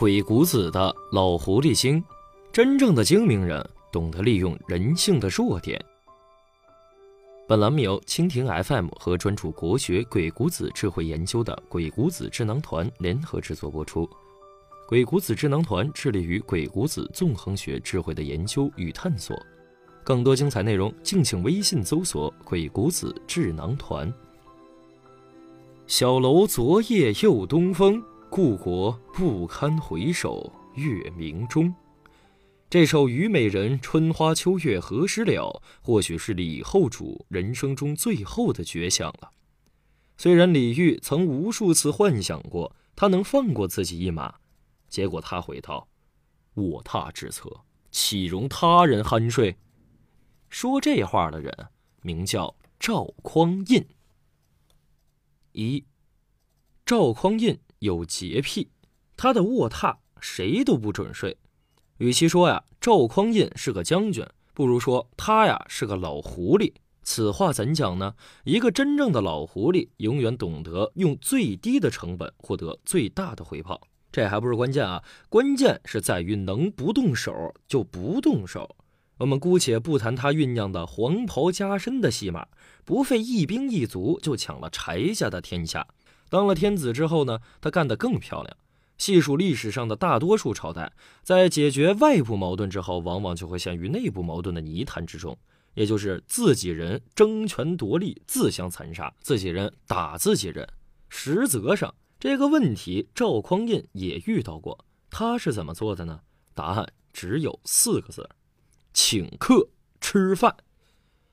鬼谷子的老狐狸精，真正的精明人懂得利用人性的弱点。本栏目由蜻蜓 FM 和专注国学鬼谷子智慧研究的鬼谷子智囊团联合制作播出。鬼谷子智囊团致力于鬼谷子纵横学智慧的研究与探索。更多精彩内容，敬请微信搜索“鬼谷子智囊团”。小楼昨夜又东风。故国不堪回首月明中，这首《虞美人·春花秋月何时了》或许是李后主人生中最后的绝响了。虽然李煜曾无数次幻想过他能放过自己一马，结果他回道：“卧榻之侧，岂容他人酣睡？”说这话的人名叫赵匡胤。一，赵匡胤。有洁癖，他的卧榻谁都不准睡。与其说呀赵匡胤是个将军，不如说他呀是个老狐狸。此话怎讲呢？一个真正的老狐狸，永远懂得用最低的成本获得最大的回报。这还不是关键啊，关键是在于能不动手就不动手。我们姑且不谈他酝酿的黄袍加身的戏码，不费一兵一卒就抢了柴家的天下。当了天子之后呢，他干得更漂亮。细数历史上的大多数朝代，在解决外部矛盾之后，往往就会陷于内部矛盾的泥潭之中，也就是自己人争权夺利、自相残杀，自己人打自己人。实则上，这个问题赵匡胤也遇到过。他是怎么做的呢？答案只有四个字：请客吃饭。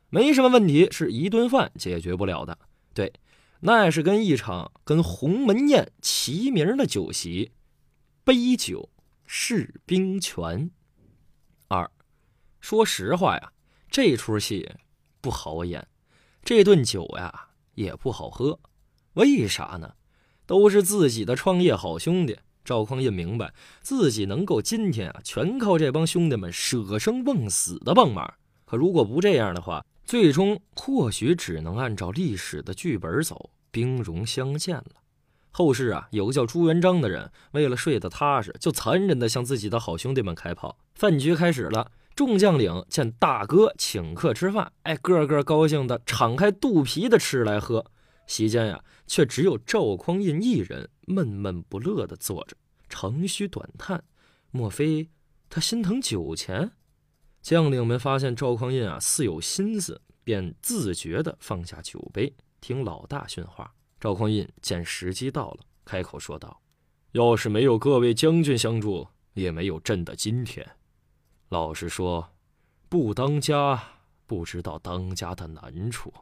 没什么问题是一顿饭解决不了的。对。那是跟一场跟鸿门宴齐名的酒席，杯酒释兵权。二，说实话呀，这出戏不好演，这顿酒呀也不好喝。为啥呢？都是自己的创业好兄弟。赵匡胤明白自己能够今天啊，全靠这帮兄弟们舍生忘死的帮忙。可如果不这样的话，最终或许只能按照历史的剧本走，兵戎相见了。后世啊，有个叫朱元璋的人，为了睡得踏实，就残忍地向自己的好兄弟们开炮。饭局开始了，众将领见大哥请客吃饭，哎，个个高兴的敞开肚皮的吃来喝。席间呀，却只有赵匡胤一人闷闷不乐地坐着，长吁短叹。莫非他心疼酒钱？将领们发现赵匡胤啊似有心思，便自觉地放下酒杯，听老大训话。赵匡胤见时机到了，开口说道：“要是没有各位将军相助，也没有朕的今天。老实说，不当家不知道当家的难处，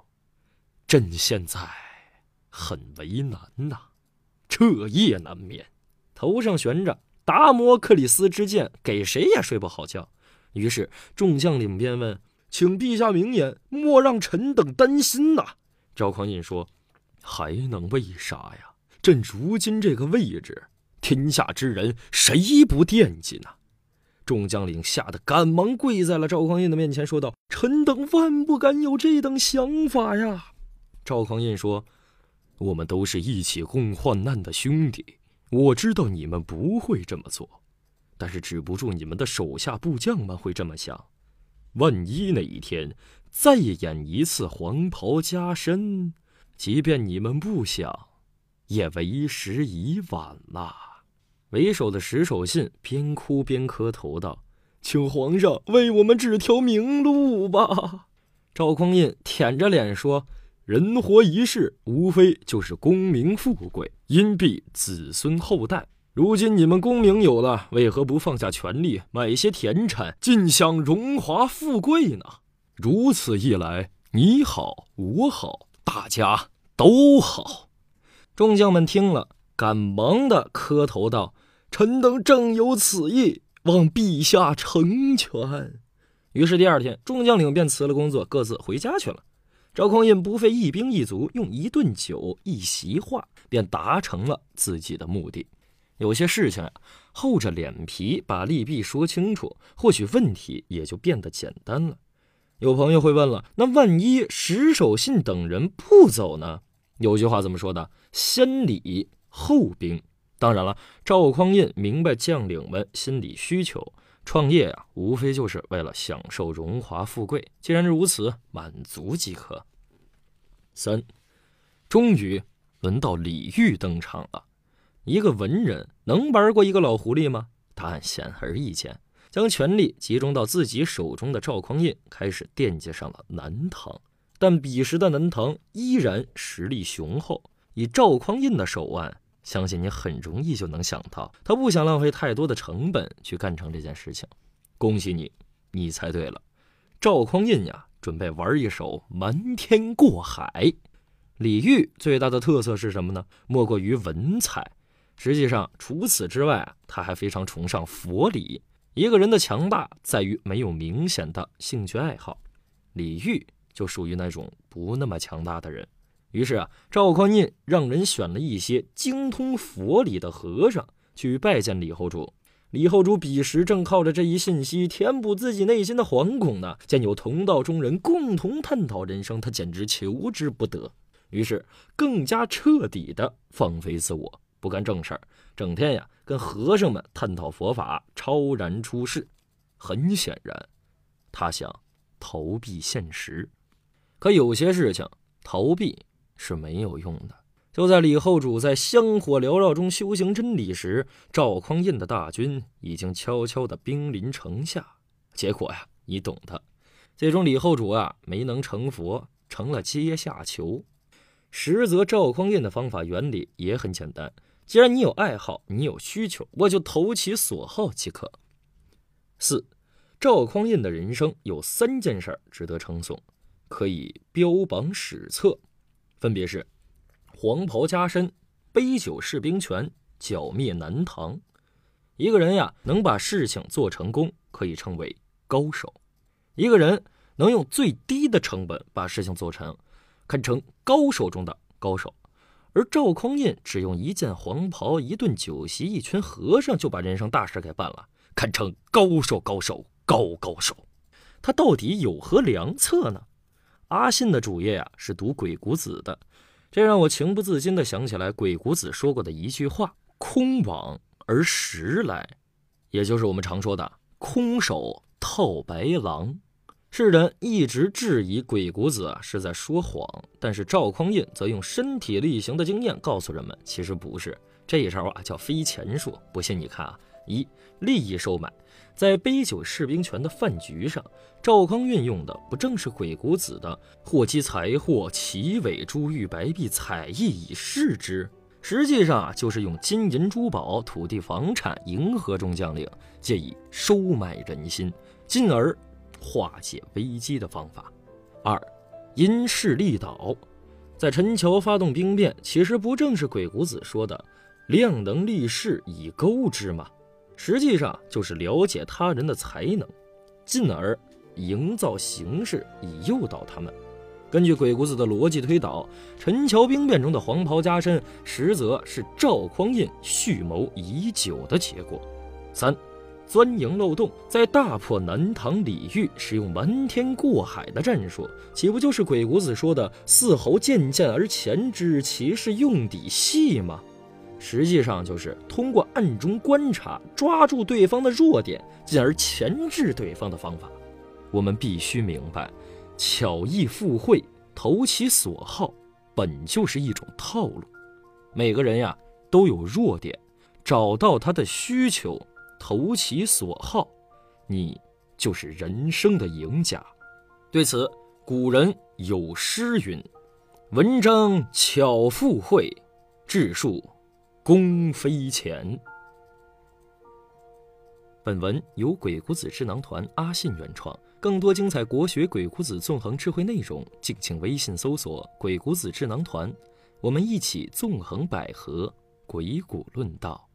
朕现在很为难呐，彻夜难眠，头上悬着达摩克里斯之剑，给谁也睡不好觉。”于是众将领便问：“请陛下明言，莫让臣等担心呐。”赵匡胤说：“还能为啥呀？朕如今这个位置，天下之人谁不惦记呢？”众将领吓得赶忙跪在了赵匡胤的面前，说道：“臣等万不敢有这等想法呀！”赵匡胤说：“我们都是一起共患难的兄弟，我知道你们不会这么做。”但是止不住你们的手下部将们会这么想：万一那一天再演一次黄袍加身，即便你们不想，也为时已晚了。为首的石守信边哭边磕头道：“请皇上为我们指条明路吧。”赵匡胤舔着脸说：“人活一世，无非就是功名富贵，荫庇子孙后代。”如今你们功名有了，为何不放下权力，买些田产，尽享荣华富贵呢？如此一来，你好，我好，大家都好。众将们听了，赶忙的磕头道：“臣等正有此意，望陛下成全。”于是第二天，众将领便辞了工作，各自回家去了。赵匡胤不费一兵一卒，用一顿酒、一席话，便达成了自己的目的。有些事情呀，厚着脸皮把利弊说清楚，或许问题也就变得简单了。有朋友会问了，那万一石守信等人不走呢？有句话怎么说的？先礼后兵。当然了，赵匡胤明白将领们心理需求，创业啊，无非就是为了享受荣华富贵。既然如此，满足即可。三，终于轮到李煜登场了。一个文人能玩过一个老狐狸吗？答案显而易见。将权力集中到自己手中的赵匡胤开始惦记上了南唐，但彼时的南唐依然实力雄厚。以赵匡胤的手腕，相信你很容易就能想到，他不想浪费太多的成本去干成这件事情。恭喜你，你猜对了，赵匡胤呀，准备玩一手瞒天过海。李煜最大的特色是什么呢？莫过于文采。实际上，除此之外，他还非常崇尚佛理。一个人的强大在于没有明显的兴趣爱好，李煜就属于那种不那么强大的人。于是啊，赵匡胤让人选了一些精通佛理的和尚去拜见李后主。李后主彼时正靠着这一信息填补自己内心的惶恐呢。见有同道中人共同探讨人生，他简直求之不得。于是更加彻底的放飞自我，不干正事儿，整天呀。跟和尚们探讨佛法，超然出世。很显然，他想逃避现实。可有些事情逃避是没有用的。就在李后主在香火缭绕中修行真理时，赵匡胤的大军已经悄悄地兵临城下。结果呀，你懂的。最终，李后主啊没能成佛，成了阶下囚。实则赵匡胤的方法原理也很简单。既然你有爱好，你有需求，我就投其所好即可。四，赵匡胤的人生有三件事值得称颂，可以标榜史册，分别是：黄袍加身、杯酒释兵权、剿灭南唐。一个人呀，能把事情做成功，可以称为高手；一个人能用最低的成本把事情做成，堪称高手中的高手。而赵匡胤只用一件黄袍、一顿酒席、一群和尚，就把人生大事给办了，堪称高手、高手、高高手。他到底有何良策呢？阿信的主业呀是读《鬼谷子》的，这让我情不自禁地想起来鬼谷子说过的一句话：“空往而实来”，也就是我们常说的“空手套白狼”。世人一直质疑鬼谷子啊是在说谎，但是赵匡胤则用身体力行的经验告诉人们，其实不是。这一招啊叫飞钱术，不信你看啊。一利益收买，在杯酒释兵权的饭局上，赵匡胤用的不正是鬼谷子的“祸其财货，奇伟珠玉白璧，采邑以示之”？实际上啊，就是用金银珠宝、土地房产迎合众将领，借以收买人心，进而。化解危机的方法。二，因势利导，在陈桥发动兵变，其实不正是鬼谷子说的“量能立势以钩之”吗？实际上就是了解他人的才能，进而营造形势以诱导他们。根据鬼谷子的逻辑推导，陈桥兵变中的黄袍加身，实则是赵匡胤蓄谋已久的结果。三。钻营漏洞，在大破南唐李煜，使用瞒天过海的战术，岂不就是鬼谷子说的“四侯见剑而前之，其是用底细”吗？实际上就是通过暗中观察，抓住对方的弱点，进而钳制对方的方法。我们必须明白，巧艺附会、投其所好，本就是一种套路。每个人呀都有弱点，找到他的需求。投其所好，你就是人生的赢家。对此，古人有诗云：“文章巧附会，智术功飞前。”本文由鬼谷子智囊团阿信原创，更多精彩国学鬼谷子纵横智慧内容，敬请微信搜索“鬼谷子智囊团”，我们一起纵横捭阖，鬼谷论道。